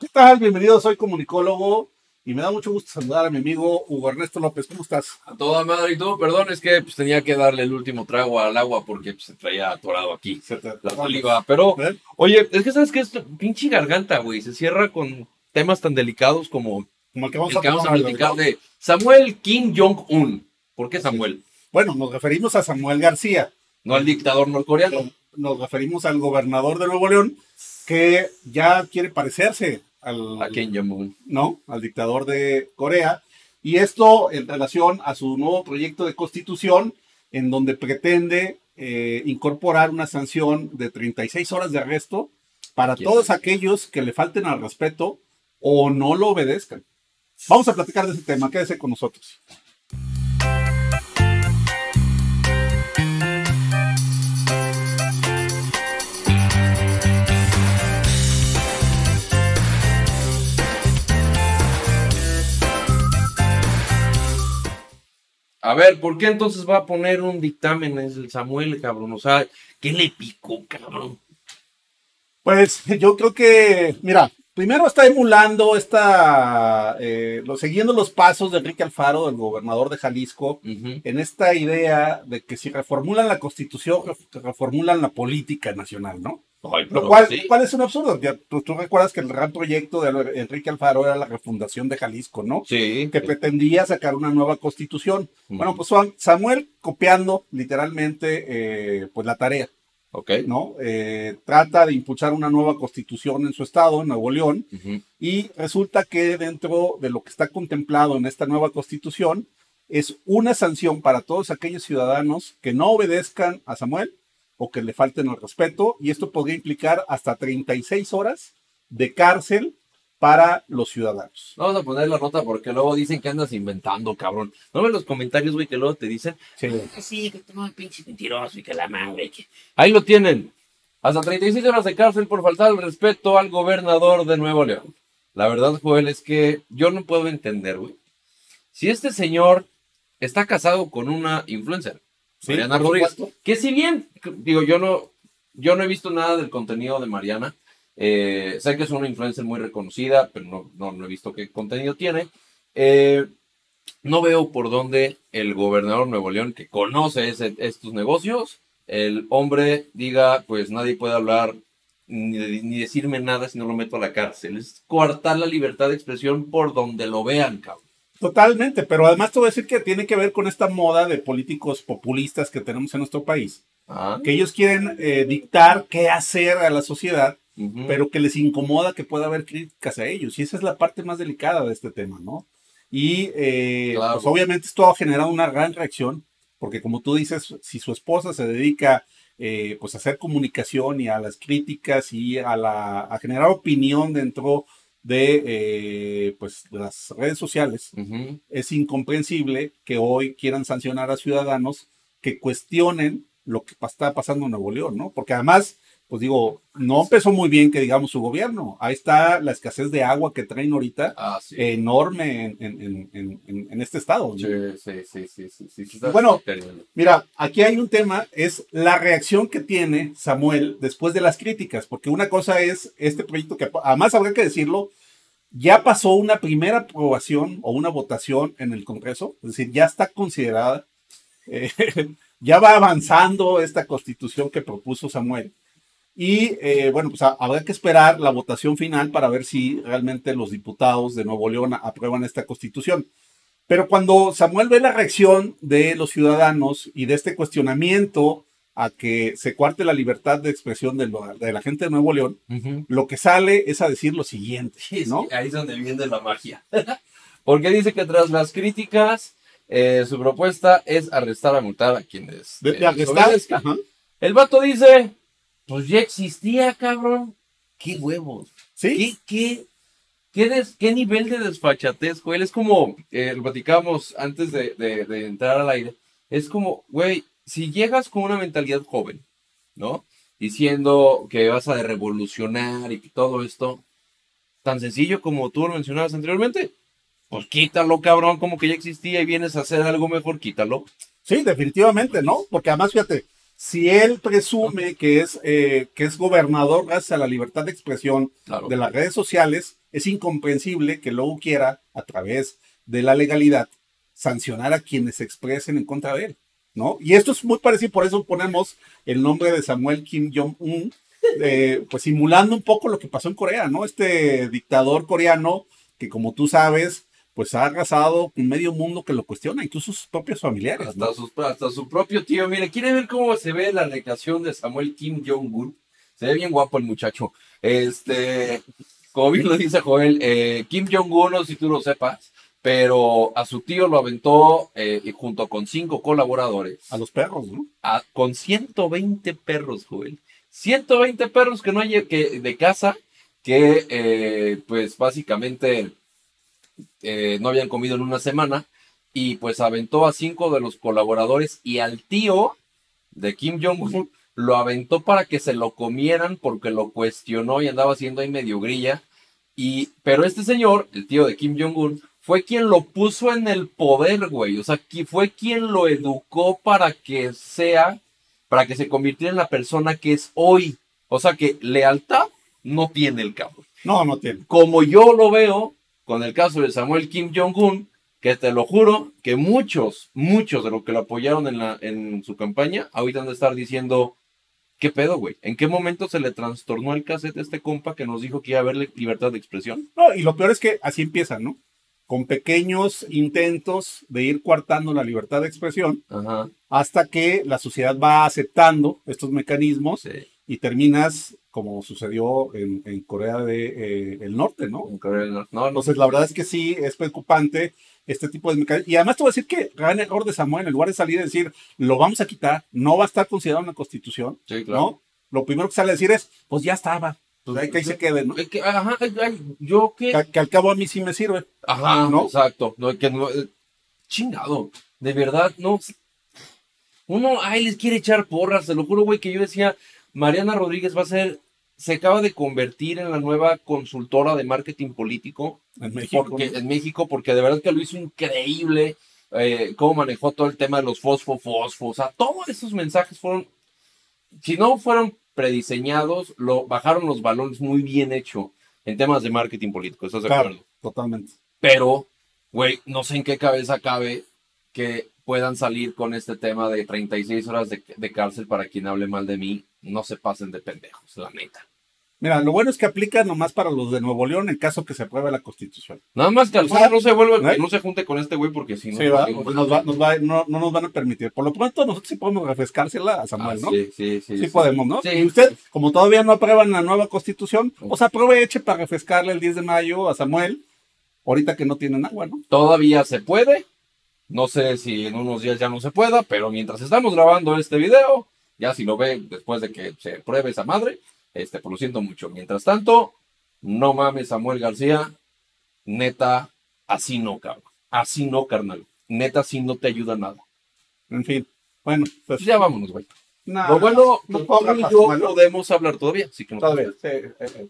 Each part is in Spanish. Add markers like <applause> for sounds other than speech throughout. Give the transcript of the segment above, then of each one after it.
¿Qué tal? Bienvenido, soy comunicólogo y me da mucho gusto saludar a mi amigo Hugo Ernesto López. ¿Cómo estás? A toda madre y tú, perdón, es que pues, tenía que darle el último trago al agua porque pues, se traía atorado aquí Se te- la saliva. Pero, ¿Eh? oye, es que sabes que es pinche garganta, güey, se cierra con temas tan delicados como Como el que vamos el a, que vamos a tomar, platicar de Samuel Kim Jong-un. ¿Por qué Samuel? Bueno, nos referimos a Samuel García. No al dictador norcoreano. Nos referimos al gobernador de Nuevo León que ya quiere parecerse al, A Kim Jong-un. ¿no? al dictador de Corea. Y esto en relación a su nuevo proyecto de constitución, en donde pretende eh, incorporar una sanción de 36 horas de arresto para todos aquellos que le falten al respeto o no lo obedezcan. Vamos a platicar de ese tema, quédese con nosotros. A ver, ¿por qué entonces va a poner un dictamen es el Samuel, cabrón? O sea, ¿qué le picó, cabrón? Pues yo creo que, mira, primero está emulando esta, eh, lo- siguiendo los pasos de Enrique Alfaro, el gobernador de Jalisco, en esta idea de que si reformulan la constitución, ref- reformulan la política nacional, ¿no? Ay, Lo cual, sí. cual es un absurdo. Ya, tú, tú recuerdas que el gran proyecto de Enrique Alfaro era la refundación de Jalisco, ¿no? Sí. Que pretendía sacar una nueva constitución. Bueno, pues Juan- Samuel copiando literalmente eh, pues la tarea, Ok. ¿no? Eh, trata de impulsar una nueva constitución en su estado, en Nuevo León, y resulta que dentro de lo que está contemplado en esta nueva constitución es una sanción para todos aquellos ciudadanos que no obedezcan a Samuel o que le falten el respeto, y esto podría implicar hasta 36 horas de cárcel para los ciudadanos. Vamos a poner la nota porque luego dicen que andas inventando, cabrón. No ves los comentarios, güey, que luego te dicen, Sí. "Ah, sí, que tú no pinche mentiroso y que la madre. que-". Ahí lo tienen. Hasta 36 horas de cárcel por faltar el respeto al gobernador de Nuevo León. La verdad, Joel, es que yo no puedo entender, güey. Si este señor está casado con una influencer, Sí, Mariana Rodríguez, supuesto. que si bien, digo, yo no, yo no he visto nada del contenido de Mariana. Eh, sé que es una influencer muy reconocida, pero no, no, no he visto qué contenido tiene. Eh, no veo por dónde el gobernador de Nuevo León, que conoce ese- estos negocios, el hombre diga, pues nadie puede hablar ni decirme nada si no lo meto a la cárcel. Es coartar la libertad de expresión por donde lo vean, cabrón. Totalmente, pero además te voy a decir que tiene que ver con esta moda de políticos populistas que tenemos en nuestro país, Ah, que ellos quieren eh, dictar qué hacer a la sociedad pero que les incomoda que pueda haber críticas a ellos. Y esa es la parte más delicada de este tema, ¿no? Y eh, Claro. pues obviamente esto ha generado una gran reacción, porque como tú dices, si su esposa se dedica eh, pues a hacer comunicación y a las críticas y a, la, a generar opinión dentro de eh, pues, las redes sociales, es incomprensible que hoy quieran sancionar a ciudadanos que cuestionen lo que está pasando en Nuevo León, ¿no? Porque además, pues digo, no empezó muy bien que digamos su gobierno. Ahí está la escasez de agua que traen ahorita Ah, sí. enorme en, en- en- en- este estado. ¿no? Sí, sí, sí, sí, sí, Bueno. Mira, aquí hay un tema, es la reacción que tiene Samuel después de las críticas, porque una cosa es este proyecto que además habrá que decirlo, ya pasó una primera aprobación o una votación en el Congreso, es decir, ya está considerada, <laughs> eh, ya va avanzando esta constitución que propuso Samuel. Y eh, bueno, pues a- habrá que esperar la votación final para ver si realmente los diputados de Nuevo León aprueban esta constitución. Pero cuando Samuel ve la reacción de los ciudadanos y de este cuestionamiento a que se cuarte la libertad de expresión de, lo- de la gente de Nuevo León, lo que sale es a decir lo siguiente, ¿no? sí, ahí es donde viene la magia. <laughs> Porque dice que tras las críticas, eh, su propuesta es arrestar a multar a quienes. De, eh, de arrestar. desobedezcan. Ajá. El vato dice: Pues ya existía, cabrón. Qué huevos. Sí, ¿Qué, qué, qué, des- qué nivel de desfachatez, güey? Es como, eh, lo platicábamos antes de, de- de entrar al aire. Es como, güey, si llegas con una mentalidad joven, ¿no? Diciendo que vas a revolucionar y todo esto, tan sencillo como tú lo mencionabas anteriormente, pues quítalo, cabrón, como que ya existía y vienes a hacer algo mejor, quítalo. sí, definitivamente, ¿no? Porque además, fíjate, si él presume que es, eh, que es gobernador gracias a la libertad de expresión Claro. de las redes sociales, es incomprensible que luego quiera, a través de la legalidad, sancionar a quienes se expresen en contra de él, ¿no? Y esto es muy parecido, por eso ponemos el nombre de Samuel Kim Jong-un, eh, pues simulando un poco lo que pasó en Corea, ¿no? Este dictador coreano que como tú sabes, pues ha arrasado con medio mundo que lo cuestiona, incluso sus propios familiares. Hasta, hasta su propio tío. Mire, ¿quiere ver cómo se ve la recreación de Samuel Kim Jong-un? Se ve bien guapo el muchacho. Este, como bien lo dice Joel, eh, Kim Jong-un, no sé si tú lo sepas, pero a su tío lo aventó eh, junto con cinco colaboradores. A los perros, ¿no? con 120 perros, Joel. 120 perros que no hay que, de casa que eh, pues básicamente eh, no habían comido en una semana y pues aventó a cinco de los colaboradores y al tío de Kim Jong-un lo aventó para que se lo comieran porque lo cuestionó y andaba haciendo ahí medio grilla. Y, pero este señor, el tío de Kim Jong-un, fue quien lo puso en el poder, güey. O sea, fue quien lo educó para que sea, para que se convirtiera en la persona que es hoy. O sea que lealtad no tiene el cabrón. No, no tiene. Como yo lo veo con el caso de Samuel Kim Jong-un, que te lo juro que muchos, muchos de los que lo apoyaron en, la, en su campaña, ahorita han de estar diciendo, ¿qué pedo, güey? ¿En qué momento se le trastornó el cassette a este compa que nos dijo que iba a haber libertad de expresión? No, y lo peor es que así empieza, ¿no? Con pequeños intentos de ir coartando la libertad de expresión hasta que la sociedad va aceptando estos mecanismos y terminas como sucedió en, Corea del de, eh, Norte, ¿no? En Corea del Norte. No, Entonces, la verdad es que sí, es preocupante este tipo de mecanismos. Y además te voy a decir que gran error de Samuel, en lugar de salir y decir, lo vamos a quitar, no va a estar considerado una constitución, sí, claro. ¿no? Lo primero que sale a decir es, pues ya estaba, pues ahí que ahí se quede, ¿no? Que, ajá, yo que... que... al cabo a mí sí me sirve. Ajá, ¿no? Exacto. No, que no, eh, chingado, de verdad, no. Uno, ay, les quiere echar porras, te lo juro, güey, que yo decía, Mariana Rodríguez va a ser, se acaba de convertir en la nueva consultora de marketing político en México, porque, en México, porque de verdad que lo hizo increíble, eh, cómo manejó todo el tema de los fosfo, fosfo, o sea, todos esos mensajes fueron, si no fueron prediseñados, lo bajaron los balones muy bien hecho en temas de marketing político, ¿estás de claro, Totalmente. Pero, güey, no sé en qué cabeza cabe que puedan salir con este tema de 36 horas de, de cárcel para quien hable mal de mí no se pasen de pendejos, la neta. Mira, lo bueno es que aplica nomás para los de Nuevo León en caso que se apruebe la constitución. Nada más que al final no se vuelva, ¿Eh? no se junte con este güey porque si no, pues no, nos van a permitir. Por lo pronto nosotros sí podemos refrescársela a Samuel, ah, ¿no? Sí, sí, sí. Sí, podemos, ¿no? Y usted, como todavía no aprueban la nueva constitución, pues aproveche para refrescarle el 10 de mayo a Samuel, ahorita que no tienen agua, ¿no? Todavía se puede. No sé si en unos días ya no se pueda, pero mientras estamos grabando este video, ya si lo ve después de que se pruebe esa madre, este, pues lo siento mucho. Mientras tanto, no mames, Samuel García, neta, así no, cabrón. Así no, carnal. Neta, así no te ayuda nada. En fin, bueno, pues. Ya vámonos, güey. lo bueno, no, yo podemos hablar todavía, así que no. Todavía, sí. Eh, eh.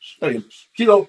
Está bien. Chido.